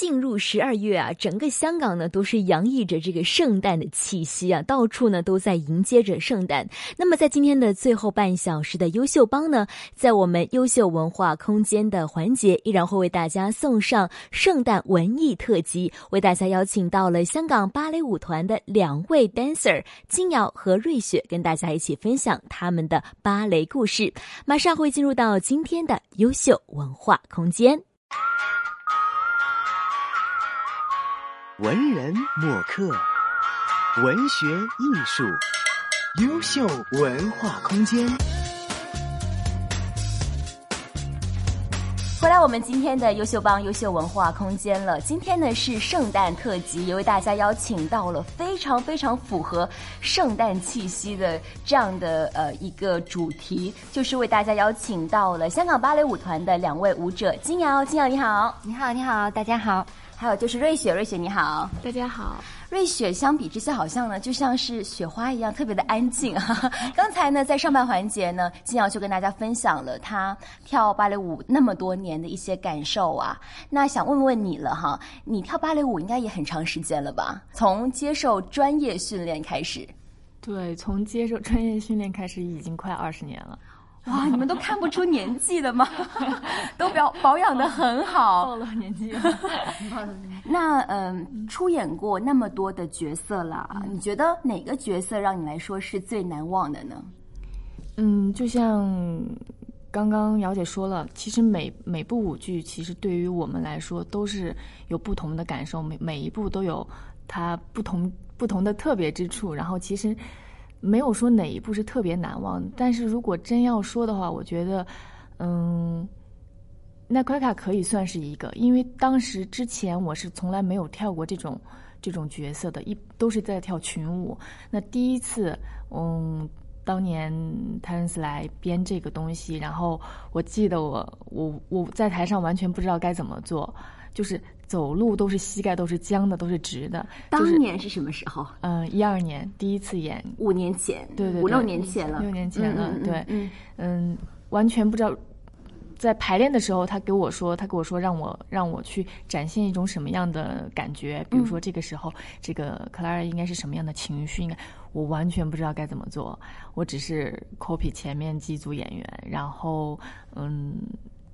进入十二月啊，整个香港呢都是洋溢着这个圣诞的气息啊，到处呢都在迎接着圣诞。那么在今天的最后半小时的优秀帮呢，在我们优秀文化空间的环节，依然会为大家送上圣诞文艺特辑，为大家邀请到了香港芭蕾舞团的两位 dancer 金瑶和瑞雪，跟大家一起分享他们的芭蕾故事。马上会进入到今天的优秀文化空间。文人墨客，文学艺术，优秀文化空间。回来，我们今天的优秀帮优秀文化空间了。今天呢是圣诞特辑，也为大家邀请到了非常非常符合圣诞气息的这样的呃一个主题，就是为大家邀请到了香港芭蕾舞团的两位舞者金瑶，金瑶你好，你好，你好，大家好。还有就是瑞雪，瑞雪你好，大家好。瑞雪相比之下，好像呢就像是雪花一样，特别的安静啊。刚才呢在上半环节呢，金瑶就跟大家分享了她跳芭蕾舞那么多年的一些感受啊。那想问问你了哈，你跳芭蕾舞应该也很长时间了吧？从接受专业训练开始？对，从接受专业训练开始已经快二十年了。哇，你们都看不出年纪的吗？都表保养的很好，暴露年纪。那嗯，出演过那么多的角色啦，你觉得哪个角色让你来说是最难忘的呢？嗯，就像刚刚姚姐说了，其实每每部舞剧，其实对于我们来说都是有不同的感受，每每一部都有它不同不同的特别之处。然后其实。没有说哪一部是特别难忘，但是如果真要说的话，我觉得，嗯，那奎卡可以算是一个，因为当时之前我是从来没有跳过这种这种角色的，一都是在跳群舞。那第一次，嗯，当年泰恩斯来编这个东西，然后我记得我我我在台上完全不知道该怎么做，就是。走路都是膝盖都是僵的，都是直的。当年是什么时候？嗯，一二年第一次演，五年前，对对，对五六年前了，六年前了，对，嗯嗯，完全不知道。在排练的时候，他给我说，他给我说让我让我去展现一种什么样的感觉，比如说这个时候，这个克莱尔应该是什么样的情绪，应该我完全不知道该怎么做，我只是 copy 前面几组演员，然后嗯。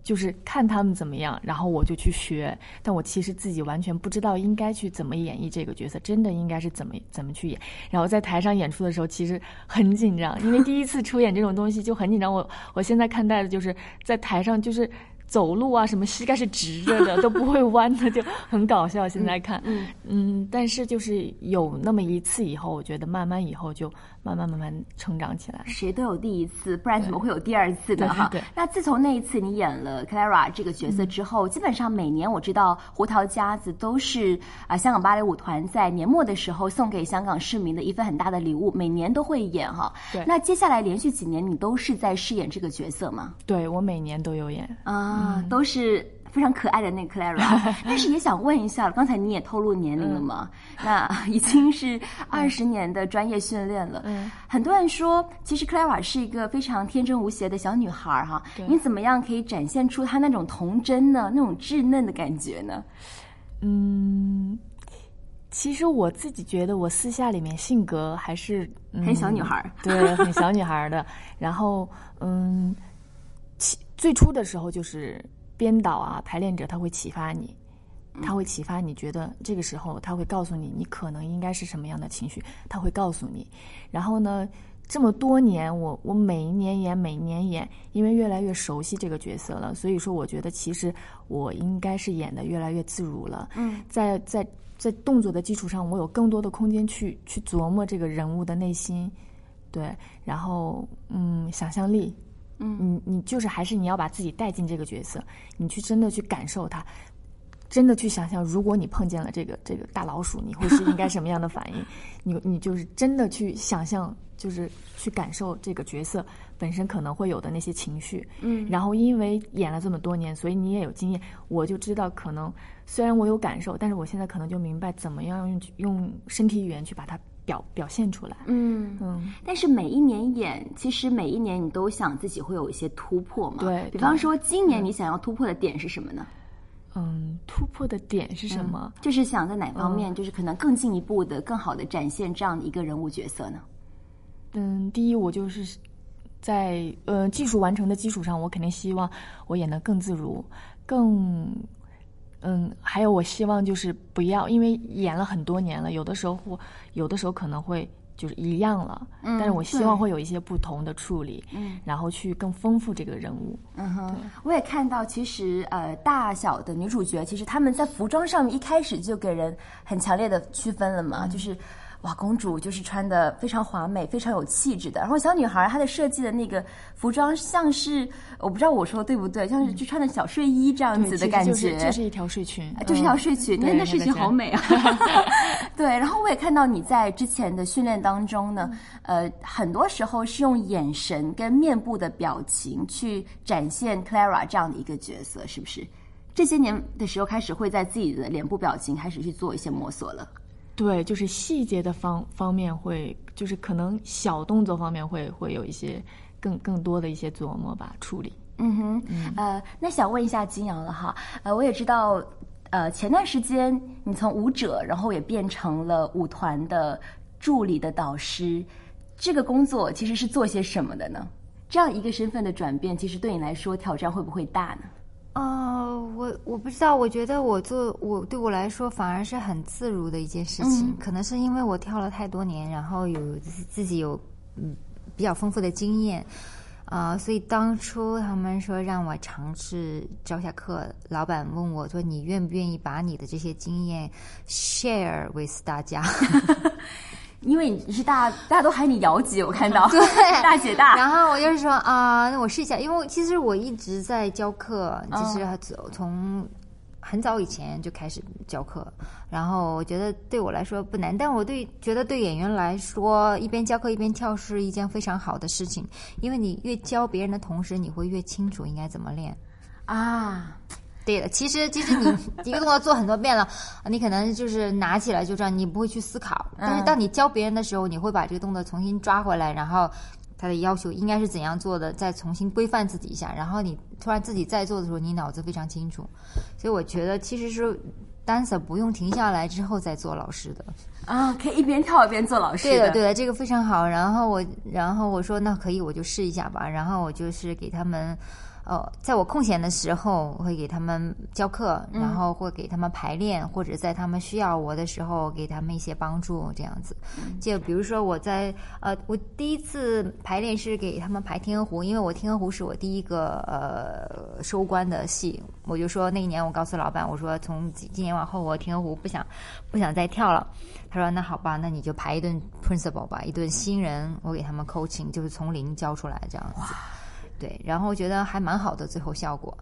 就是看他们怎么样，然后我就去学。但我其实自己完全不知道应该去怎么演绎这个角色，真的应该是怎么怎么去演。然后在台上演出的时候，其实很紧张，因为第一次出演这种东西就很紧张。我我现在看待的就是在台上就是。走路啊，什么膝盖是直着的，都不会弯的，就很搞笑。现在看，嗯嗯，但是就是有那么一次以后，我觉得慢慢以后就慢慢慢慢成长起来。谁都有第一次，不然怎么会有第二次的哈？那自从那一次你演了 Clara 这个角色之后，基本上每年我知道胡桃夹子都是啊香港芭蕾舞团在年末的时候送给香港市民的一份很大的礼物，每年都会演哈。对。那接下来连续几年你都是在饰演这个角色吗？对，我每年都有演啊。啊，都是非常可爱的那 Clara，但是也想问一下，刚才你也透露年龄了吗？那已经是二十年的专业训练了。嗯，很多人说，其实 Clara 是一个非常天真无邪的小女孩哈。你怎么样可以展现出她那种童真呢？那种稚嫩的感觉呢？嗯，其实我自己觉得，我私下里面性格还是很小女孩，对，很小女孩的。然后，嗯。最初的时候，就是编导啊、排练者，他会启发你，他会启发你觉得这个时候，他会告诉你，你可能应该是什么样的情绪，他会告诉你。然后呢，这么多年，我我每一年演，每年演，因为越来越熟悉这个角色了，所以说，我觉得其实我应该是演的越来越自如了。嗯，在在在动作的基础上，我有更多的空间去去琢磨这个人物的内心，对，然后嗯，想象力。嗯，你你就是还是你要把自己带进这个角色，你去真的去感受它，真的去想象，如果你碰见了这个这个大老鼠，你会是应该什么样的反应？你你就是真的去想象，就是去感受这个角色本身可能会有的那些情绪。嗯，然后因为演了这么多年，所以你也有经验，我就知道可能虽然我有感受，但是我现在可能就明白怎么样用用身体语言去把它。表表现出来，嗯嗯，但是每一年演，其实每一年你都想自己会有一些突破嘛。对，比方说今年你想要突破的点是什么呢？嗯，突破的点是什么？就是想在哪方面，就是可能更进一步的、更好的展现这样的一个人物角色呢？嗯，第一，我就是在呃技术完成的基础上，我肯定希望我演得更自如，更嗯，还有我希望就是不要，因为演了很多年了，有的时候有的时候可能会就是一样了，嗯，但是我希望会有一些不同的处理，嗯，然后去更丰富这个人物。嗯哼，我也看到，其实呃，大小的女主角，其实他们在服装上面一开始就给人很强烈的区分了嘛，就是。哇，公主就是穿的非常华美、非常有气质的。然后小女孩她的设计的那个服装像是，我不知道我说的对不对，像是就穿的小睡衣这样子的感觉，就是一条睡裙，就是一条睡裙。那那睡裙好美啊！对，然后我也看到你在之前的训练当中呢，呃，很多时候是用眼神跟面部的表情去展现 Clara 这样的一个角色，是不是？这些年的时候开始会在自己的脸部表情开始去做一些摸索了。对，就是细节的方方面会，就是可能小动作方面会会有一些更更多的一些琢磨吧，处理。嗯哼，呃，那想问一下金瑶了哈，呃，我也知道，呃，前段时间你从舞者，然后也变成了舞团的助理的导师，这个工作其实是做些什么的呢？这样一个身份的转变，其实对你来说挑战会不会大呢？呃，我我不知道，我觉得我做我对我来说反而是很自如的一件事情，可能是因为我跳了太多年，然后有自己有嗯比较丰富的经验啊，所以当初他们说让我尝试教下课，老板问我说你愿不愿意把你的这些经验 share with 大家。因为你是大，大家都喊你姚姐，我看到 对 大姐大。然后我就是说啊，那我试一下，因为其实我一直在教课，就是从很早以前就开始教课。然后我觉得对我来说不难，但我对觉得对演员来说，一边教课一边跳是一件非常好的事情，因为你越教别人的同时，你会越清楚应该怎么练啊。对的，其实其实你 一个动作做很多遍了，你可能就是拿起来就这样，你不会去思考。但是当你教别人的时候，你会把这个动作重新抓回来，然后他的要求应该是怎样做的，再重新规范自己一下。然后你突然自己在做的时候，你脑子非常清楚。所以我觉得其实是 dancer 不用停下来之后再做老师的啊，可以一边跳一边做老师。对的，对的，这个非常好。然后我然后我说那可以，我就试一下吧。然后我就是给他们。哦，在我空闲的时候会给他们教课，然后会给他们排练，或者在他们需要我的时候给他们一些帮助，这样子。就比如说我在呃，我第一次排练是给他们排《天鹅湖》，因为我《天鹅湖》是我第一个呃收官的戏，我就说那一年我告诉老板，我说从今年往后我《天鹅湖》不想不想再跳了。他说那好吧，那你就排一顿 principal 吧，一顿新人，我给他们 coaching，就是从零教出来这样子。对，然后觉得还蛮好的，最后效果，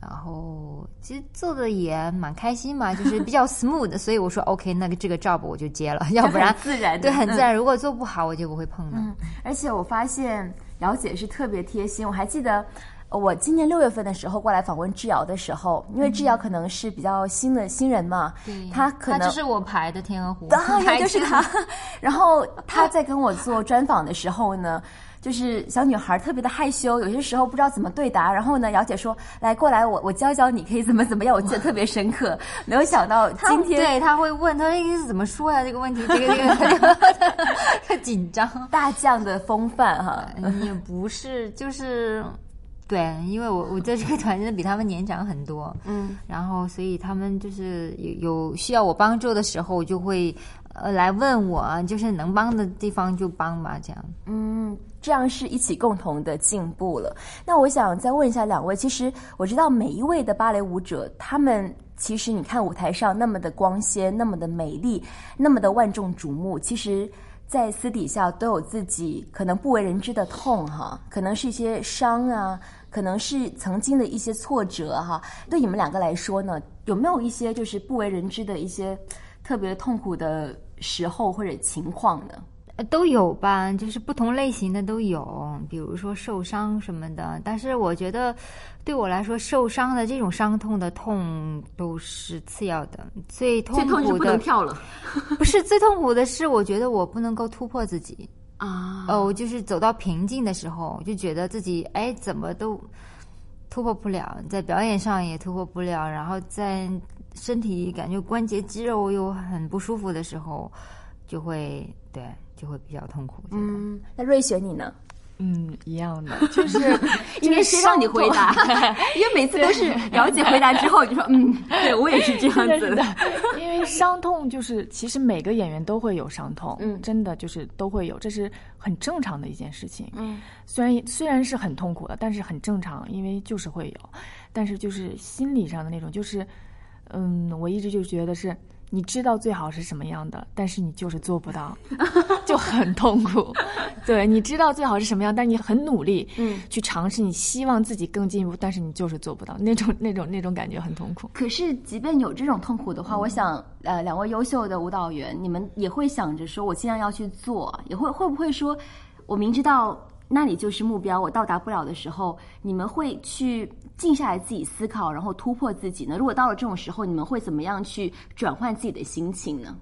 然后其实做的也蛮开心嘛，就是比较 smooth，所以我说 OK，那个这个 job 我就接了，要不然 自然对很自然，如果做不好我就不会碰的。嗯，而且我发现姚姐是特别贴心，我还记得我今年六月份的时候过来访问智瑶的时候，因为智瑶可能是比较新的新人嘛，他可能他就是我排的天鹅湖，当然就是他，然后他在跟我做专访的时候呢。就是小女孩特别的害羞，有些时候不知道怎么对答。然后呢，姚姐说：“来过来，我我教教你，可以怎么怎么样。”我记得特别深刻。没有想到今天对他会问他这个是怎么说呀？这个问题，这个这个太紧张。大将的风范哈，也不是，就是对，因为我我在这个团真的比他们年长很多，嗯，然后所以他们就是有有需要我帮助的时候，我就会呃来问我，就是能帮的地方就帮吧，这样，嗯。这样是一起共同的进步了。那我想再问一下两位，其实我知道每一位的芭蕾舞者，他们其实你看舞台上那么的光鲜，那么的美丽，那么的万众瞩目，其实，在私底下都有自己可能不为人知的痛哈，可能是一些伤啊，可能是曾经的一些挫折哈。对你们两个来说呢，有没有一些就是不为人知的一些特别痛苦的时候或者情况呢？都有吧，就是不同类型的都有，比如说受伤什么的。但是我觉得，对我来说，受伤的这种伤痛的痛都是次要的，最痛苦的不能跳了，不是最痛苦的是，我觉得我不能够突破自己啊。哦，就是走到瓶颈的时候，就觉得自己哎，怎么都。突破不了，在表演上也突破不了，然后在身体感觉关节肌肉又很不舒服的时候，就会对就会比较痛苦。嗯，那瑞雪你呢？嗯，一样的，就是 因为谁让你回答？因为每次都是 了解回答之后，你说嗯，对我也是这样子的。因为伤痛就是其实每个演员都会有伤痛，嗯真的就是都会有，这是很正常的一件事情。嗯，虽然虽然是很痛苦的，但是很正常，因为就是会有，但是就是心理上的那种，就是嗯，我一直就觉得是。你知道最好是什么样的，但是你就是做不到，就很痛苦。对，你知道最好是什么样，但你很努力，嗯，去尝试，你希望自己更进一步，但是你就是做不到，那种那种那种感觉很痛苦。可是，即便有这种痛苦的话，我想，呃，两位优秀的舞蹈员，你们也会想着说，我尽量要去做，也会会不会说，我明知道那里就是目标，我到达不了的时候，你们会去静下来自己思考，然后突破自己呢？如果到了这种时候，你们会怎么样去转换自己的心情呢？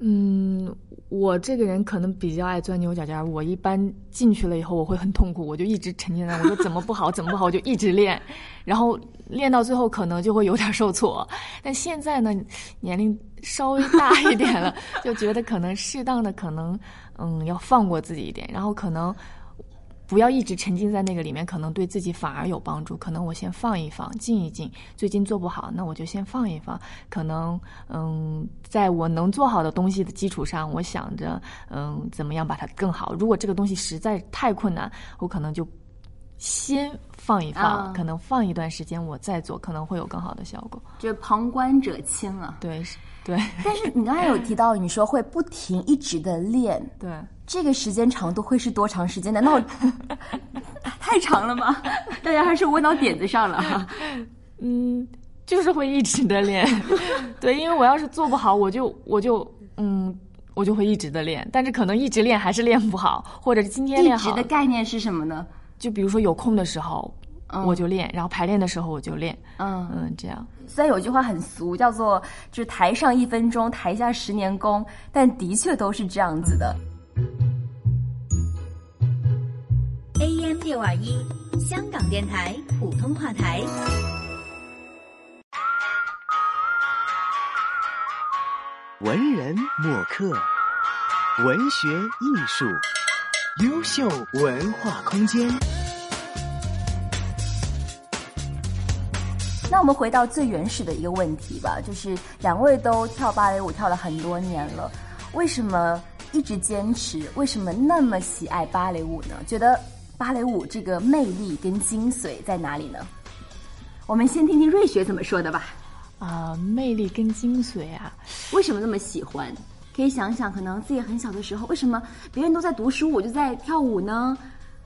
嗯，我这个人可能比较爱钻牛角尖。我一般进去了以后，我会很痛苦，我就一直沉浸在，我说怎么不好，怎么不好，我就一直练，然后练到最后可能就会有点受挫。但现在呢，年龄稍微大一点了，就觉得可能适当的可能，嗯，要放过自己一点，然后可能。不要一直沉浸在那个里面，可能对自己反而有帮助。可能我先放一放，静一静。最近做不好，那我就先放一放。可能，嗯，在我能做好的东西的基础上，我想着，嗯，怎么样把它更好。如果这个东西实在太困难，我可能就先放一放，啊可能放一段时间，我再做，可能会有更好的效果。就旁观者清啊。对，是对，但是你刚才有提到，你说会不停一直的练，对。这个时间长度会是多长时间？难道 太长了吗？大家还是问到点子上了哈。嗯，就是会一直的练，对，因为我要是做不好，我就我就嗯，我就会一直的练，但是可能一直练还是练不好，或者是今天一练好直的，概念是什么呢？就比如说有空的时候我就练，然后排练的时候我就练，嗯，嗯，这样。虽然有句话很俗，叫做“就是台上一分钟，台下十年功”，但的确都是这样子的。AM 六二一，香港电台普通话台。文人墨客，文学艺术，优秀文化空间。那我们回到最原始的一个问题吧，就是两位都跳芭蕾舞跳了很多年了，为什么一直坚持？为什么那么喜爱芭蕾舞呢？觉得芭蕾舞这个魅力跟精髓在哪里呢？我们先听听瑞雪怎么说的吧。啊、魅力跟精髓啊，为什么那么喜欢？可以想想，可能自己很小的时候，为什么别人都在读书，我就在跳舞呢？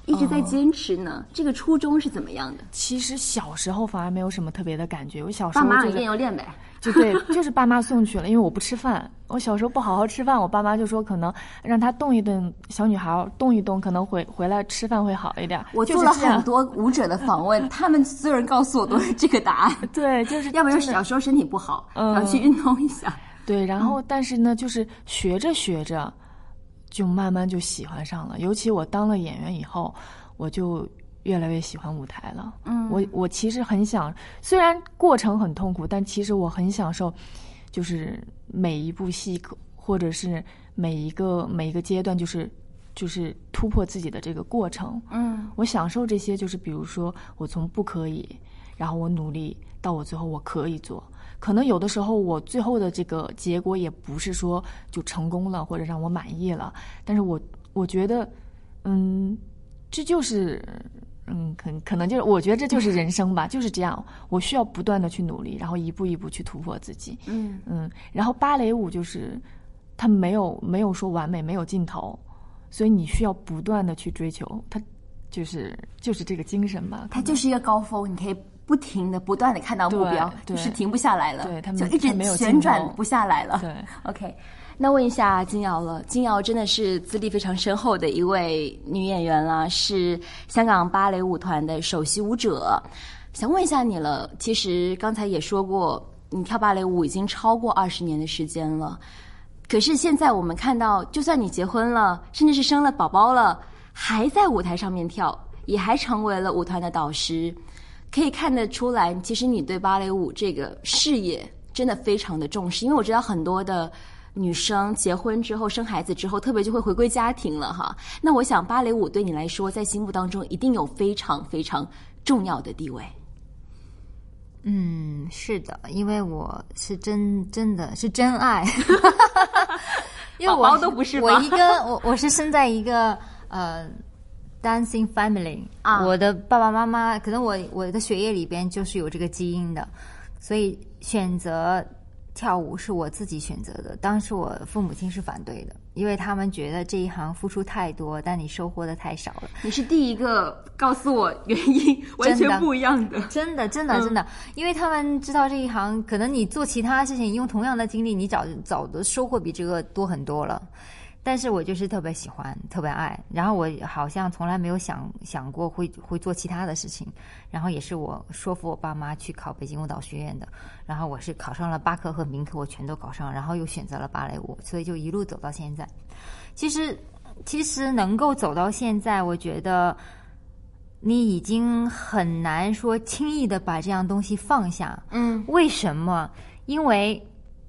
一直在坚持呢？这个初衷是怎么样的？其实小时候反而没有什么特别的感觉。我小时爸妈让你候就是练就练呗。就对，就是爸妈送去了，因为我不吃饭。我小时候不好好吃饭，我爸妈就说可能让她动一顿，小女孩动一动，可能回回来吃饭会好一点。我做了很多舞者的访问，他们所有人告诉我都是这个答案。对，就是要不然小时候身体不好，嗯要去运动一下。对，然后但是呢，就是学着学着，就慢慢就喜欢上了。尤其我当了演员以后，我就越来越喜欢舞台了。嗯我我其实很想，虽然过程很痛苦，但其实我很享受，就是每一部戏或者是每一个每一个阶段，就是就是突破自己的这个过程。嗯我享受这些，就是比如说我从不可以，然后我努力到我最后我可以做。可能有的时候我最后的这个结果也不是说就成功了或者让我满意了，但是我我觉得，嗯，这就是。嗯，可可能就是，我觉得这就是人生吧，就是这样。我需要不断的去努力，然后一步一步去突破自己。嗯嗯，然后芭蕾舞就是，它没有没有说完美，没有尽头，所以你需要不断的去追求，它就是就是这个精神吧。它就是一个高峰，你可以不停的、不断的看到目标，就是停不下来了，对他们就一直旋转不下来了。对，OK，那问一下金瑶了，金瑶真的是资历非常深厚的一位女演员啦，是香港芭蕾舞团的首席舞者。想问一下你了，其实刚才也说过，你跳芭蕾舞已经超过二十年的时间了。可是现在我们看到，就算你结婚了，甚至是生了宝宝了，还在舞台上面跳，也还成为了舞团的导师。可以看得出来，其实你对芭蕾舞这个事业真的非常的重视，因为我知道很多的女生结婚之后生孩子之后，特别就会回归家庭了哈。那我想芭蕾舞对你来说，在心目当中一定有非常非常重要的地位。嗯，是的，因为我是真真的是真爱，因为我都不是吧我一个我我是生在一个呃 dancing family 啊我的爸爸妈妈可能我我的血液里边就是有这个基因的，所以选择跳舞是我自己选择的。当时我父母亲是反对的，因为他们觉得这一行付出太多，但你收获的太少了。你是第一个告诉我原因完全不一样的。真的，真的，真的，因为他们知道这一行，可能你做其他事情，用同样的精力，你早早的收获比这个多很多了。但是我就是特别喜欢，特别爱，然后我好像从来没有想想过会会做其他的事情，然后也是我说服我爸妈去考北京舞蹈学院的，然后我是考上了八科和民科，我全都考上，然后又选择了芭蕾舞，所以就一路走到现在。其实，其实能够走到现在，我觉得你已经很难说轻易的把这样东西放下。嗯，为什么？因为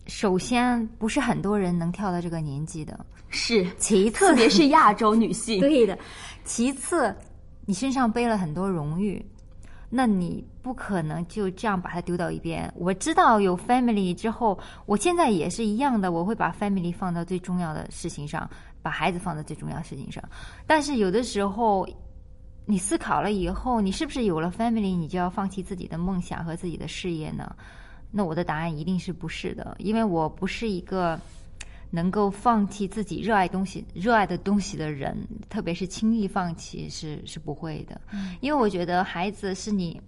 首先不是很多人能跳到这个年纪的，是，其次特别是亚洲女性。对的，其次你身上背了很多荣誉。那你不可能就这样把它丢到一边。我知道有 family 之后，我现在也是一样的，我会把 family 放到最重要的事情上，把孩子放在最重要的事情上。但是有的时候，你思考了以后，你是不是有了 family，你就要放弃自己的梦想和自己的事业呢？那我的答案一定是不是的，因为我不是一个能够放弃自己热爱东西、热爱的东西的人，特别是轻易放弃是是不会的。因为我觉得孩子是你。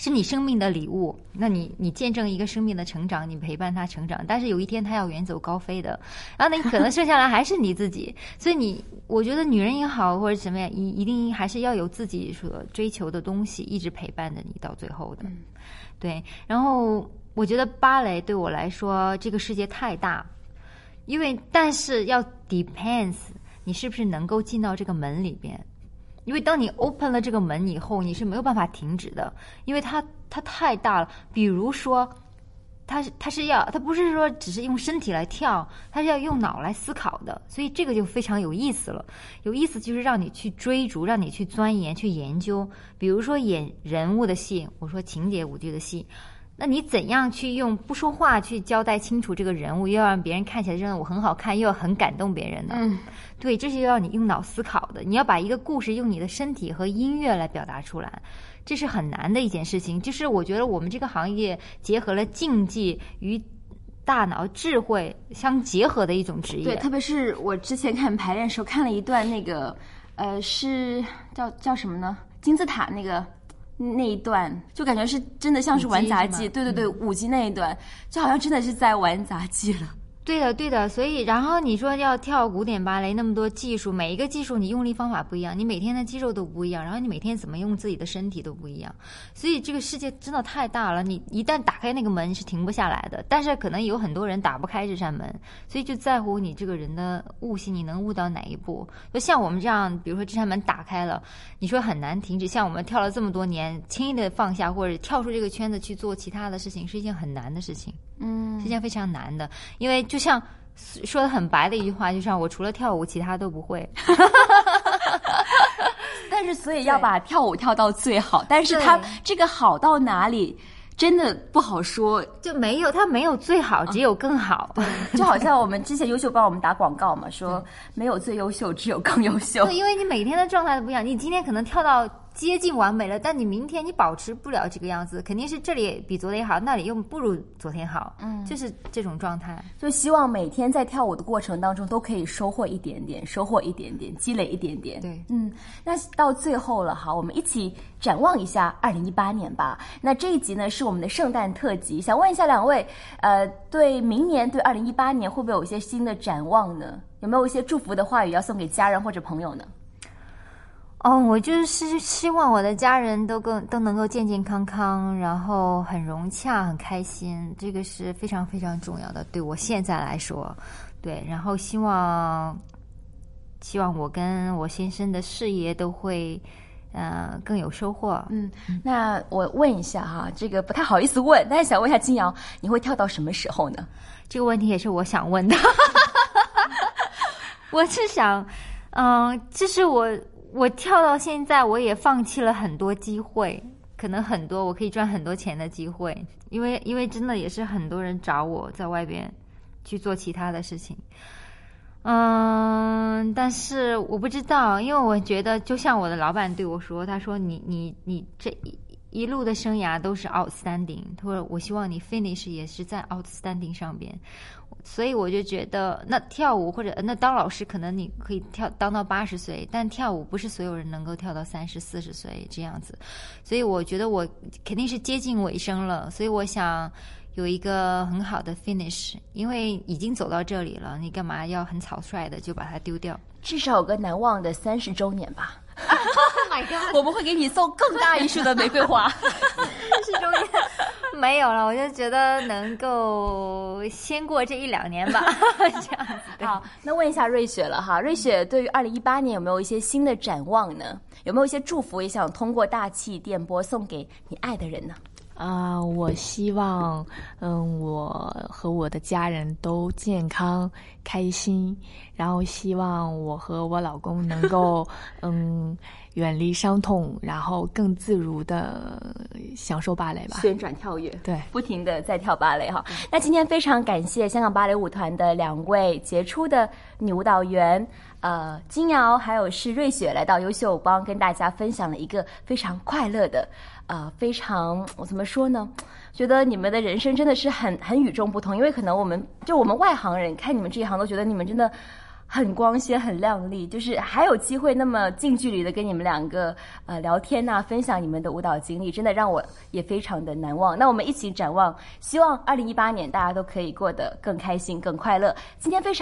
是你生命的礼物，那你你见证一个生命的成长，你陪伴他成长，但是有一天他要远走高飞的，然后你可能剩下来还是你自己，所以你我觉得女人也好或者什么呀，一一定还是要有自己所追求的东西，一直陪伴着你到最后的，对。然后我觉得芭蕾对我来说，这个世界太大，因为但是要 depends 你是不是能够进到这个门里边。因为当你 open 了这个门以后，你是没有办法停止的，因为它它太大了。比如说，它是它是要他不是说只是用身体来跳，他是要用脑来思考的，所以这个就非常有意思了。有意思就是让你去追逐，让你去钻研、去研究。比如说演人物的戏，我说情节舞剧的戏。那你怎样去用不说话去交代清楚这个人物，又要让别人看起来真的我很好看，又要很感动别人呢？嗯，对，这是要你用脑思考的。你要把一个故事用你的身体和音乐来表达出来，这是很难的一件事情。就是我觉得我们这个行业结合了竞技与大脑智慧相结合的一种职业。对，特别是我之前看排练的时候，看了一段那个，呃，是叫叫什么呢？金字塔那个。那一段就感觉是真的像是玩杂技，对对对，舞姬那一段就好像真的是在玩杂技了。对的，对的。所以，然后你说要跳古典芭蕾，那么多技术，每一个技术你用力方法不一样，你每天的肌肉都不一样，然后你每天怎么用自己的身体都不一样。所以这个世界真的太大了，你一旦打开那个门是停不下来的。但是可能有很多人打不开这扇门，所以就在乎你这个人的悟性，你能悟到哪一步？就像我们这样，比如说这扇门打开了，你说很难停止。像我们跳了这么多年，轻易的放下或者跳出这个圈子去做其他的事情，是一件很难的事情。嗯，是一件非常难的，因为就像说的很白的一句话，就像我除了跳舞，其他都不会。但是，所以要把跳舞跳到最好，但是他这个好到哪里，真的不好说。就没有，他没有最好，只有更好。就好像我们之前优秀帮我们打广告嘛，说没有最优秀，只有更优秀。对，因为你每天的状态都不一样，你今天可能跳到。接近完美了，但你明天你保持不了这个样子，肯定是这里比昨天好，那里又不如昨天好，嗯，就是这种状态。就希望每天在跳舞的过程当中都可以收获一点点，收获一点点，积累一点点。对，嗯，那到最后了，好，我们一起展望一下二零一八年吧。那这一集呢是我们的圣诞特辑，想问一下两位，呃，对明年对二零一八年会不会有一些新的展望呢？有没有一些祝福的话语要送给家人或者朋友呢？哦，我就是希望我的家人都更都能够健健康康，然后很融洽、很开心，这个是非常非常重要的。对我现在来说，对，然后希望希望我跟我先生的事业都会呃更有收获。嗯，那我问一下哈，这个不太好意思问，但是想问一下金瑶，你会跳到什么时候呢？这个问题也是我想问的。我是想，嗯、这是我我跳到现在，我也放弃了很多机会，可能很多我可以赚很多钱的机会，因为因为真的也是很多人找我在外边去做其他的事情。嗯，但是我不知道，因为我觉得，就像我的老板对我说，他说你你你这一一路的生涯都是 outstanding，他说我希望你 finish 也是在 outstanding 上边，所以我就觉得，那跳舞或者那当老师，可能你可以跳当到八十岁，但跳舞不是所有人能够跳到三十四十岁这样子，所以我觉得我肯定是接近尾声了，所以我想有一个很好的 finish，因为已经走到这里了，你干嘛要很草率的就把它丢掉至少有个难忘的三十周年吧。Oh my god！我们会给你送更大一束的玫瑰花。是中间没有了，我就觉得能够先过这一两年吧，这样子。好，那问一下瑞雪了哈，瑞雪对于二零一八年有没有一些新的展望呢？有没有一些祝福也想通过大气电波送给你爱的人呢？啊、我希望，嗯，我和我的家人都健康开心，然后希望我和我老公能够，嗯，远离伤痛，然后更自如的享受芭蕾吧。旋转跳跃，对不停的在跳芭蕾哈。那今天非常感谢香港芭蕾舞团的两位杰出的女舞蹈员，呃，金瑶还有是瑞雪来到优秀帮，跟大家分享了一个非常快乐的，呃，非常我怎么说呢？觉得你们的人生真的是很很与众不同，因为可能我们就我们外行人看你们这一行都觉得你们真的。很光鲜，很亮丽，就是还有机会那么近距离的跟你们两个呃聊天呐、分享你们的舞蹈经历，真的让我也非常的难忘。那我们一起展望，希望二零一八年大家都可以过得更开心、更快乐。今天非常。